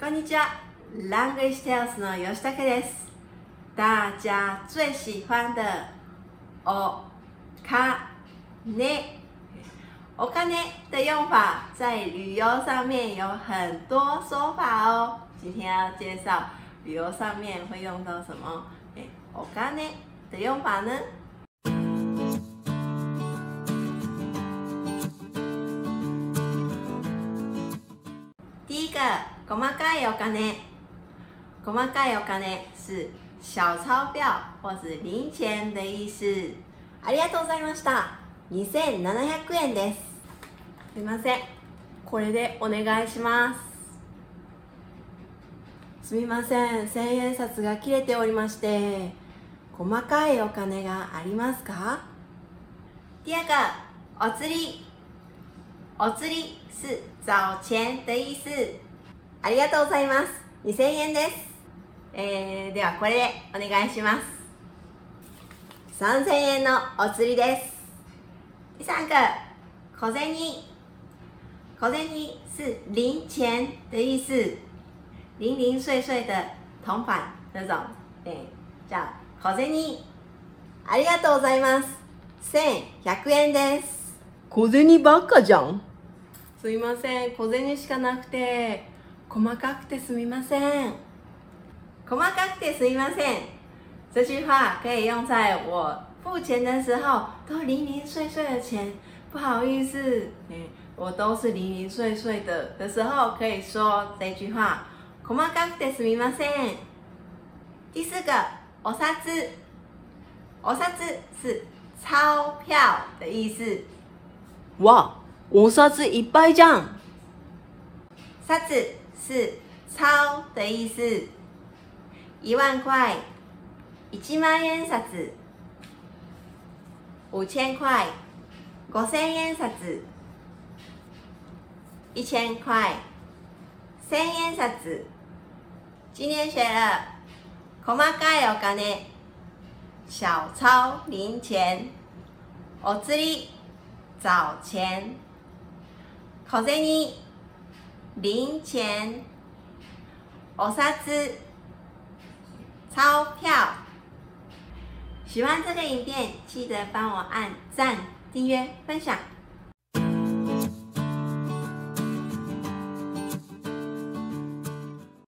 こんにちは。ラングリッシュテイルスの吉武です。大家最喜欢的お金，お金的用法在旅游上面有很多说法哦。今天要介绍旅游上面会用到什么？お金的用法呢？第一个，細かいお金。細かいお金是小钞票或是零钱的意思。ありがとうございました。2700円です。すいません。これでお願いします。すみません。千円札が切れておりまして、細かいお金がありますか？第二个，お釣り。お釣り是找钱的意思。ありがとうございます。2000円です。えー、ではこれでお願いします。3000円のお釣りです。第三个，小銭。小銭是零钱的意思，零零碎碎的铜板那种，哎，叫小銭。ありがとうございます。1100円です。小銭ばっかじゃん。すいません、小銭しかなくて、細かくてすみません。細かくてすみません。这句话可以用在我付钱的时候，都零零碎碎的钱，不好意思，嗯，我都是零零碎碎的的时候，可以说这句话。細かくてすみません。第四个，お札。お札是钞票的意思。哇，お札いっぱいじゃん。 札子是钞的意思，一万块，一万円札，五千块，五千円札，一千块，千円札。今天学了細かいお金、小钞零钱、お釣り、找钱、小銭。 零钱、お札、钞票。喜欢这个影片，记得帮我按赞、订阅、分享。